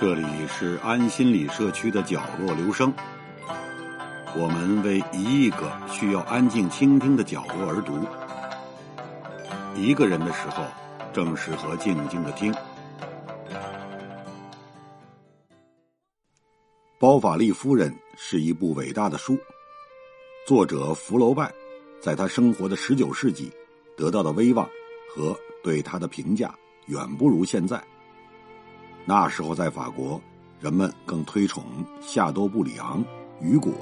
这里是安心理社区的角落，留声。我们为一亿个需要安静倾听的角落而读。一个人的时候，正适合静静的听。《包法利夫人》是一部伟大的书，作者福楼拜在他生活的十九世纪得到的威望和对他的评价远不如现在。那时候，在法国，人们更推崇夏多布里昂、雨果，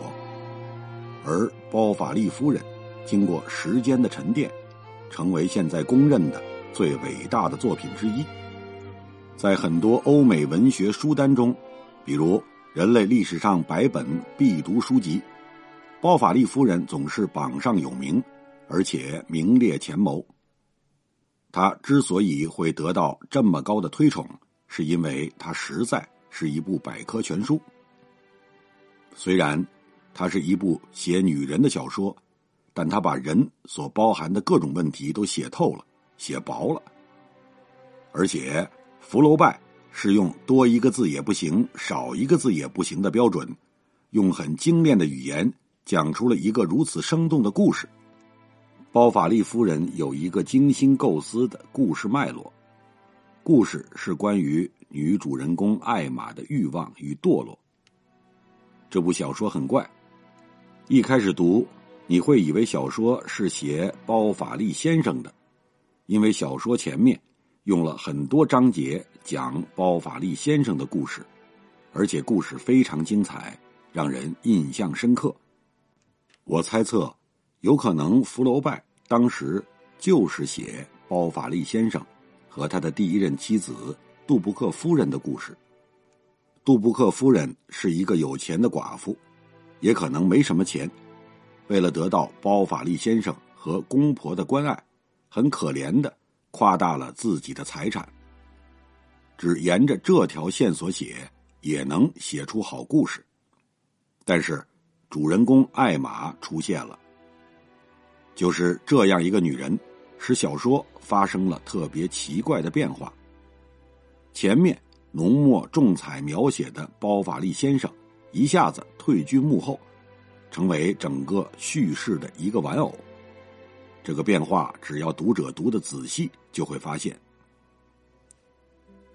而包法利夫人经过时间的沉淀，成为现在公认的最伟大的作品之一。在很多欧美文学书单中，比如人类历史上百本必读书籍，包法利夫人总是榜上有名，而且名列前茅。她之所以会得到这么高的推崇，是因为它实在是一部百科全书。虽然它是一部写女人的小说，但它把人所包含的各种问题都写透了、写薄了。而且福楼拜是用多一个字也不行、少一个字也不行的标准，用很精炼的语言讲出了一个如此生动的故事。包法利夫人有一个精心构思的故事脉络。故事是关于女主人公艾玛的欲望与堕落。这部小说很怪，一开始读你会以为小说是写包法利先生的，因为小说前面用了很多章节讲包法利先生的故事，而且故事非常精彩，让人印象深刻。我猜测，有可能福楼拜当时就是写包法利先生。和他的第一任妻子杜布克夫人的故事。杜布克夫人是一个有钱的寡妇，也可能没什么钱。为了得到包法利先生和公婆的关爱，很可怜的夸大了自己的财产。只沿着这条线索写，也能写出好故事。但是，主人公艾玛出现了，就是这样一个女人。使小说发生了特别奇怪的变化。前面浓墨重彩描写的包法利先生，一下子退居幕后，成为整个叙事的一个玩偶。这个变化，只要读者读的仔细，就会发现。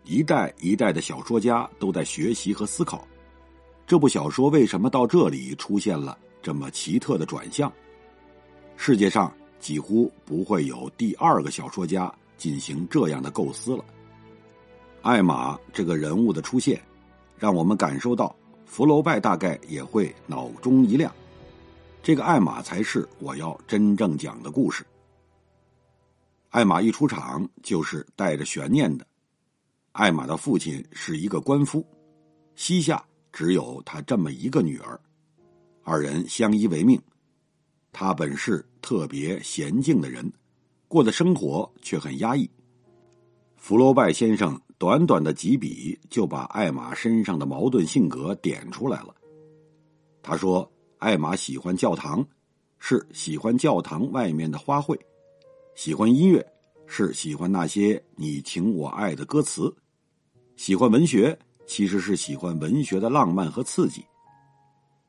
一代一代的小说家都在学习和思考，这部小说为什么到这里出现了这么奇特的转向？世界上。几乎不会有第二个小说家进行这样的构思了。艾玛这个人物的出现，让我们感受到福楼拜大概也会脑中一亮。这个艾玛才是我要真正讲的故事。艾玛一出场就是带着悬念的。艾玛的父亲是一个官夫，膝下只有他这么一个女儿，二人相依为命。他本是特别娴静的人，过的生活却很压抑。福楼拜先生短短的几笔就把艾玛身上的矛盾性格点出来了。他说：“艾玛喜欢教堂，是喜欢教堂外面的花卉；喜欢音乐，是喜欢那些你情我爱的歌词；喜欢文学，其实是喜欢文学的浪漫和刺激。”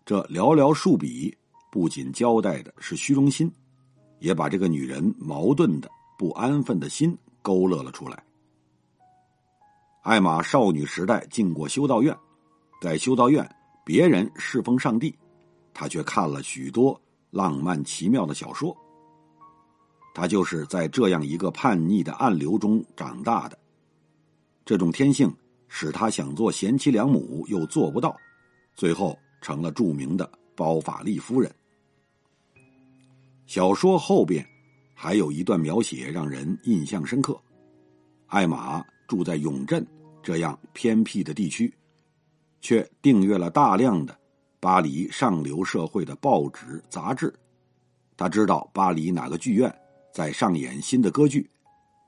这寥寥数笔。不仅交代的是虚荣心，也把这个女人矛盾的、不安分的心勾勒了出来。艾玛少女时代进过修道院，在修道院，别人侍奉上帝，她却看了许多浪漫奇妙的小说。她就是在这样一个叛逆的暗流中长大的，这种天性使她想做贤妻良母又做不到，最后成了著名的包法利夫人。小说后边还有一段描写让人印象深刻。艾玛住在永镇这样偏僻的地区，却订阅了大量的巴黎上流社会的报纸杂志。他知道巴黎哪个剧院在上演新的歌剧，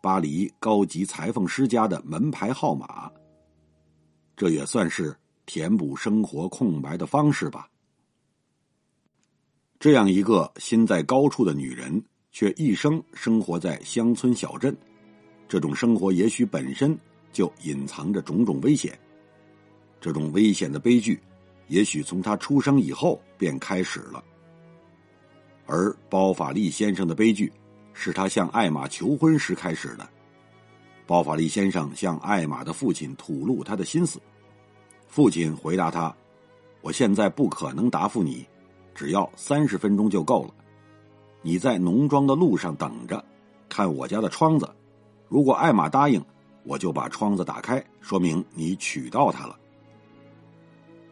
巴黎高级裁缝师家的门牌号码。这也算是填补生活空白的方式吧。这样一个心在高处的女人，却一生生活在乡村小镇，这种生活也许本身就隐藏着种种危险。这种危险的悲剧，也许从她出生以后便开始了。而包法利先生的悲剧，是他向艾玛求婚时开始的。包法利先生向艾玛的父亲吐露他的心思，父亲回答他：“我现在不可能答复你，只要三十分钟就够了。你在农庄的路上等着，看我家的窗子。如果艾玛答应，我就把窗子打开，说明你娶到她了。”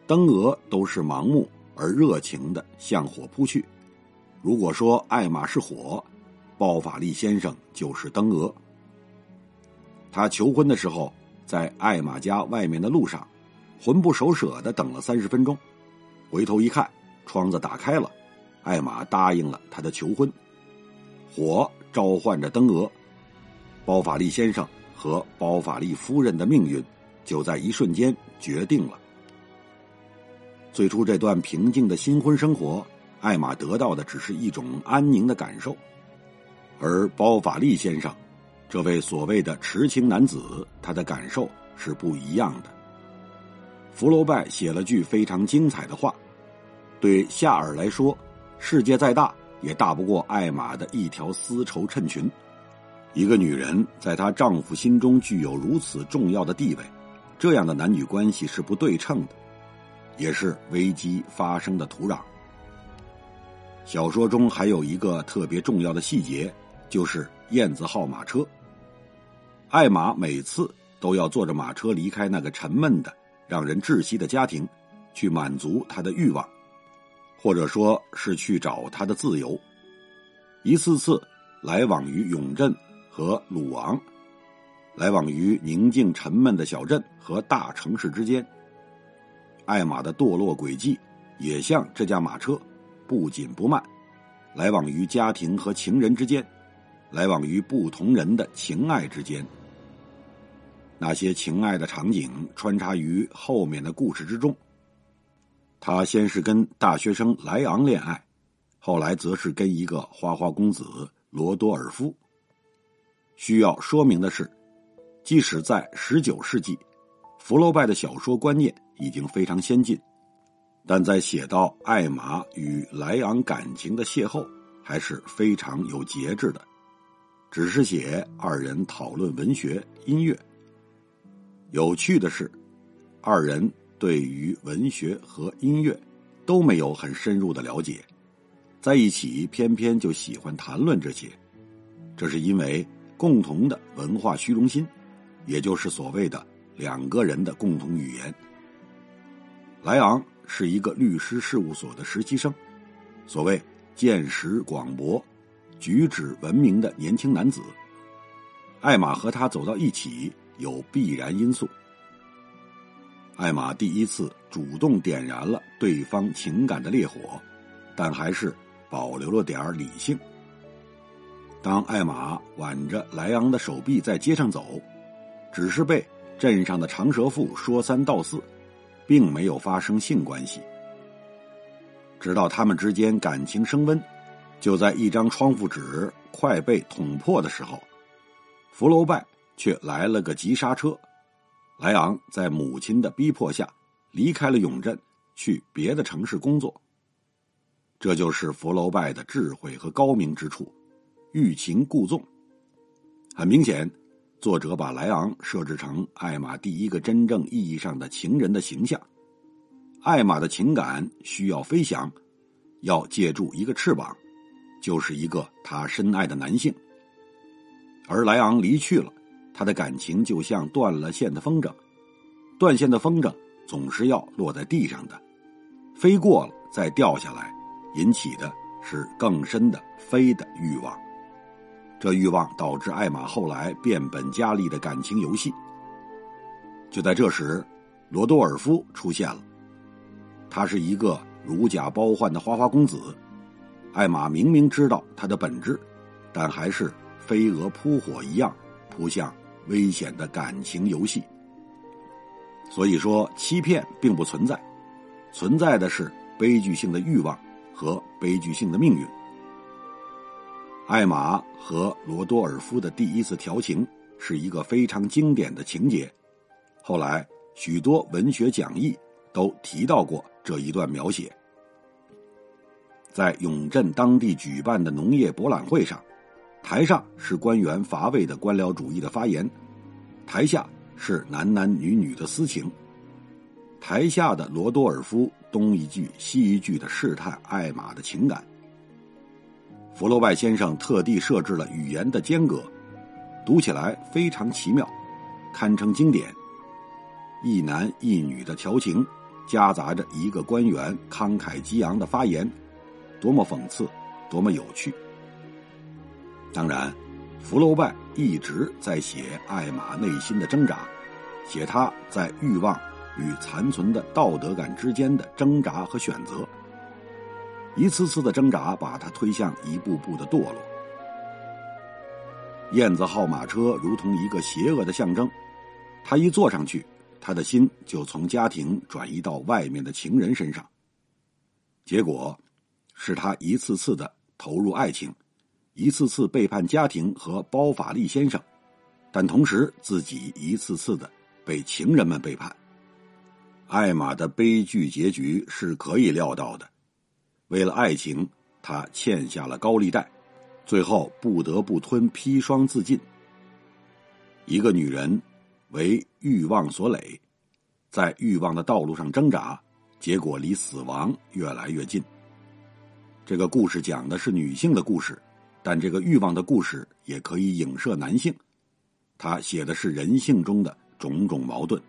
灯蛾都是盲目而热情的向火扑去。如果说艾玛是火，包法利先生就是灯蛾。他求婚的时候，在艾玛家外面的路上，魂不守舍的等了三十分钟，回头一看，窗子打开了，艾玛答应了他的求婚。火召唤着灯蛾，包法利先生和包法利夫人的命运就在一瞬间决定了。最初这段平静的新婚生活，艾玛得到的只是一种安宁的感受，而包法利先生，这位所谓的痴情男子，他的感受是不一样的。福楼拜写了句非常精彩的话：“对夏尔来说，世界再大也大不过艾玛的一条丝绸衬裙。一个女人在她丈夫心中具有如此重要的地位，这样的男女关系是不对称的。”也是危机发生的土壤。小说中还有一个特别重要的细节，就是燕子号马车。艾玛每次都要坐着马车离开那个沉闷的、让人窒息的家庭，去满足她的欲望，或者说是去找他的自由。一次次来往于永镇和鲁昂，来往于宁静沉闷的小镇和大城市之间。艾玛的堕落轨迹，也像这架马车，不紧不慢，来往于家庭和情人之间，来往于不同人的情爱之间。那些情爱的场景穿插于后面的故事之中。他先是跟大学生莱昂恋爱，后来则是跟一个花花公子罗多尔夫。需要说明的是，即使在十九世纪，福楼拜的小说观念。已经非常先进，但在写到艾玛与莱昂感情的邂逅，还是非常有节制的，只是写二人讨论文学、音乐。有趣的是，二人对于文学和音乐都没有很深入的了解，在一起偏偏就喜欢谈论这些，这是因为共同的文化虚荣心，也就是所谓的两个人的共同语言。莱昂是一个律师事务所的实习生，所谓见识广博、举止文明的年轻男子。艾玛和他走到一起有必然因素。艾玛第一次主动点燃了对方情感的烈火，但还是保留了点理性。当艾玛挽着莱昂的手臂在街上走，只是被镇上的长舌妇说三道四。并没有发生性关系，直到他们之间感情升温，就在一张窗户纸快被捅破的时候，福楼拜却来了个急刹车。莱昂在母亲的逼迫下离开了永镇，去别的城市工作。这就是福楼拜的智慧和高明之处，欲擒故纵。很明显。作者把莱昂设置成艾玛第一个真正意义上的情人的形象。艾玛的情感需要飞翔，要借助一个翅膀，就是一个她深爱的男性。而莱昂离去了，他的感情就像断了线的风筝，断线的风筝总是要落在地上的，飞过了再掉下来，引起的是更深的飞的欲望。这欲望导致艾玛后来变本加厉的感情游戏。就在这时，罗多尔夫出现了。他是一个如假包换的花花公子。艾玛明明知道他的本质，但还是飞蛾扑火一样扑向危险的感情游戏。所以说，欺骗并不存在，存在的是悲剧性的欲望和悲剧性的命运。艾玛和罗多尔夫的第一次调情是一个非常经典的情节，后来许多文学讲义都提到过这一段描写。在永镇当地举办的农业博览会上，台上是官员乏味的官僚主义的发言，台下是男男女女的私情。台下的罗多尔夫东一句西一句的试探艾玛的情感。福楼拜先生特地设置了语言的间隔，读起来非常奇妙，堪称经典。一男一女的调情，夹杂着一个官员慷慨激昂的发言。多么讽刺，多么有趣！当然，福楼拜一直在写艾玛内心的挣扎，写他在欲望与残存的道德感之间的挣扎和选择。一次次的挣扎把他推向一步步的堕落。燕子号马车如同一个邪恶的象征，他一坐上去，他的心就从家庭转移到外面的情人身上，结果。是他一次次的投入爱情，一次次背叛家庭和包法利先生，但同时自己一次次的被情人们背叛。艾玛的悲剧结局是可以料到的，为了爱情，她欠下了高利贷，最后不得不吞砒霜自尽。一个女人为欲望所累，在欲望的道路上挣扎，结果离死亡越来越近。这个故事讲的是女性的故事，但这个欲望的故事也可以影射男性。他写的是人性中的种种矛盾。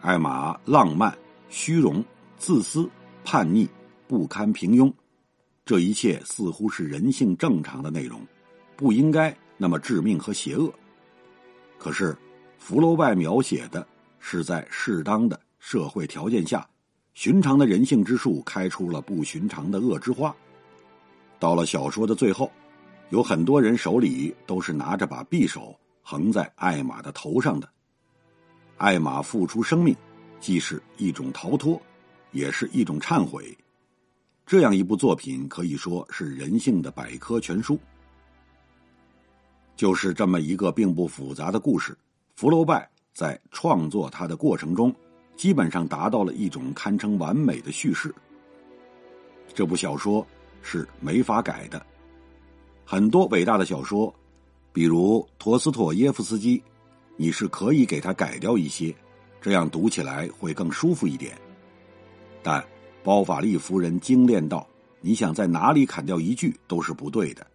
艾玛浪漫、虚荣、自私、叛逆、不堪平庸，这一切似乎是人性正常的内容，不应该那么致命和邪恶。可是，福楼拜描写的是在适当的社会条件下。寻常的人性之树开出了不寻常的恶之花。到了小说的最后，有很多人手里都是拿着把匕首横在艾玛的头上的。艾玛付出生命，既是一种逃脱，也是一种忏悔。这样一部作品可以说是人性的百科全书。就是这么一个并不复杂的故事，福楼拜在创作它的过程中。基本上达到了一种堪称完美的叙事。这部小说是没法改的。很多伟大的小说，比如陀思妥耶夫斯基，你是可以给他改掉一些，这样读起来会更舒服一点。但包法利夫人精炼到，你想在哪里砍掉一句都是不对的。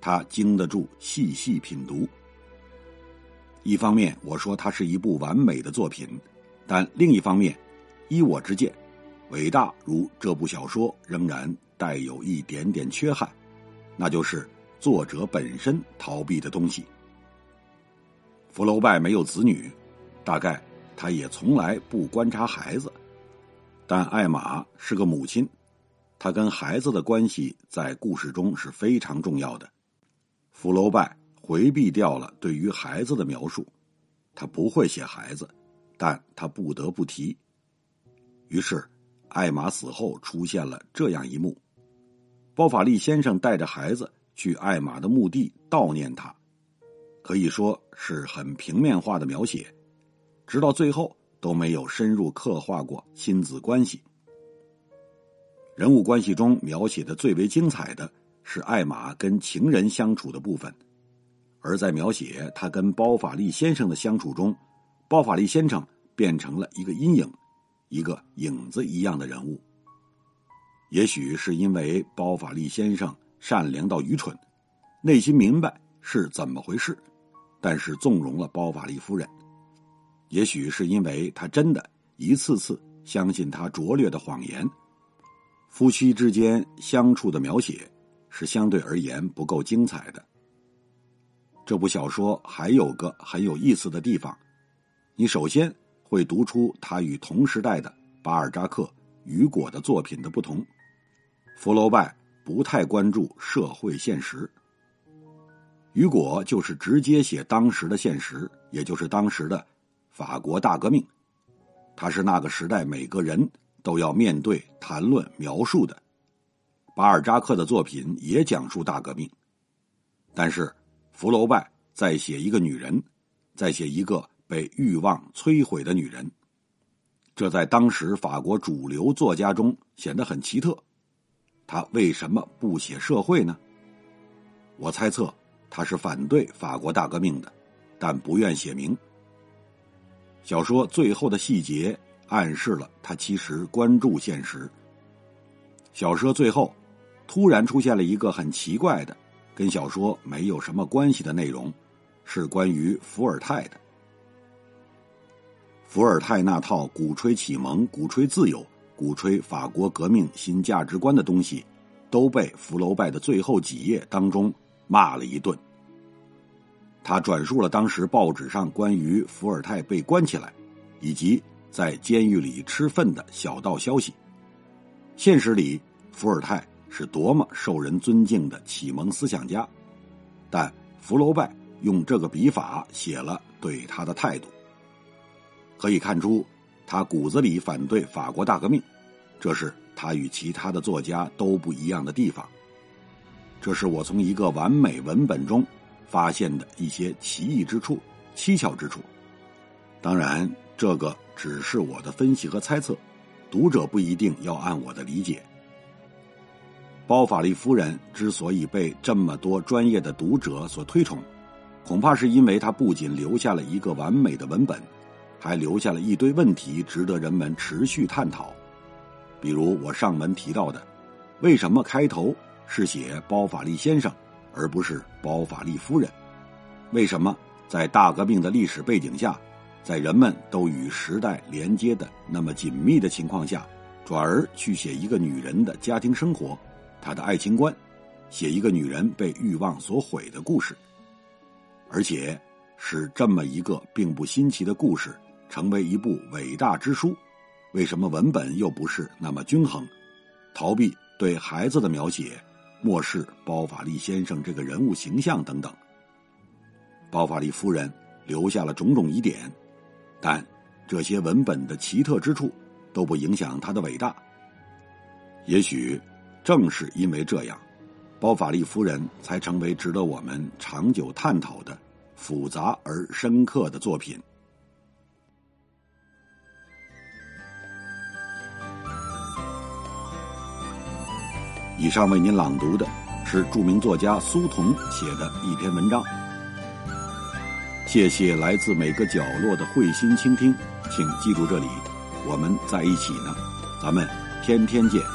他经得住细细品读。一方面，我说它是一部完美的作品。但另一方面，依我之见，伟大如这部小说仍然带有一点点缺憾，那就是作者本身逃避的东西。福楼拜没有子女，大概他也从来不观察孩子，但艾玛是个母亲，他跟孩子的关系在故事中是非常重要的。福楼拜回避掉了对于孩子的描述，他不会写孩子。但他不得不提。于是，艾玛死后出现了这样一幕：包法利先生带着孩子去艾玛的墓地悼念他，可以说是很平面化的描写，直到最后都没有深入刻画过亲子关系。人物关系中描写的最为精彩的是艾玛跟情人相处的部分，而在描写他跟包法利先生的相处中。包法利先生变成了一个阴影，一个影子一样的人物。也许是因为包法利先生善良到愚蠢，内心明白是怎么回事，但是纵容了包法利夫人。也许是因为他真的一次次相信他拙劣的谎言。夫妻之间相处的描写是相对而言不够精彩的。这部小说还有个很有意思的地方。你首先会读出他与同时代的巴尔扎克、雨果的作品的不同。福楼拜不太关注社会现实，雨果就是直接写当时的现实，也就是当时的法国大革命。他是那个时代每个人都要面对、谈论、描述的。巴尔扎克的作品也讲述大革命，但是福楼拜在写一个女人，在写一个。被欲望摧毁的女人。这在当时法国主流作家中显得很奇特。他为什么不写社会呢？我猜测他是反对法国大革命的，但不愿写明。小说最后的细节暗示了他其实关注现实。小说最后突然出现了一个很奇怪的、跟小说没有什么关系的内容，是关于伏尔泰的。伏尔泰那套鼓吹启蒙、鼓吹自由、鼓吹法国革命新价值观的东西，都被福楼拜的最后几页当中骂了一顿。他转述了当时报纸上关于伏尔泰被关起来，以及在监狱里吃粪的小道消息。现实里，伏尔泰是多么受人尊敬的启蒙思想家，但福楼拜用这个笔法写了对他的态度。可以看出，他骨子里反对法国大革命，这是他与其他的作家都不一样的地方。这是我从一个完美文本中发现的一些奇异之处、蹊跷之处。当然，这个只是我的分析和猜测，读者不一定要按我的理解。包法利夫人之所以被这么多专业的读者所推崇，恐怕是因为他不仅留下了一个完美的文本。还留下了一堆问题，值得人们持续探讨。比如我上文提到的，为什么开头是写包法利先生，而不是包法利夫人？为什么在大革命的历史背景下，在人们都与时代连接的那么紧密的情况下，转而去写一个女人的家庭生活，她的爱情观，写一个女人被欲望所毁的故事，而且是这么一个并不新奇的故事。成为一部伟大之书，为什么文本又不是那么均衡？逃避对孩子的描写，漠视包法利先生这个人物形象等等。包法利夫人留下了种种疑点，但这些文本的奇特之处都不影响他的伟大。也许正是因为这样，包法利夫人才成为值得我们长久探讨的复杂而深刻的作品。以上为您朗读的是著名作家苏童写的一篇文章。谢谢来自每个角落的慧心倾听，请记住这里，我们在一起呢，咱们天天见。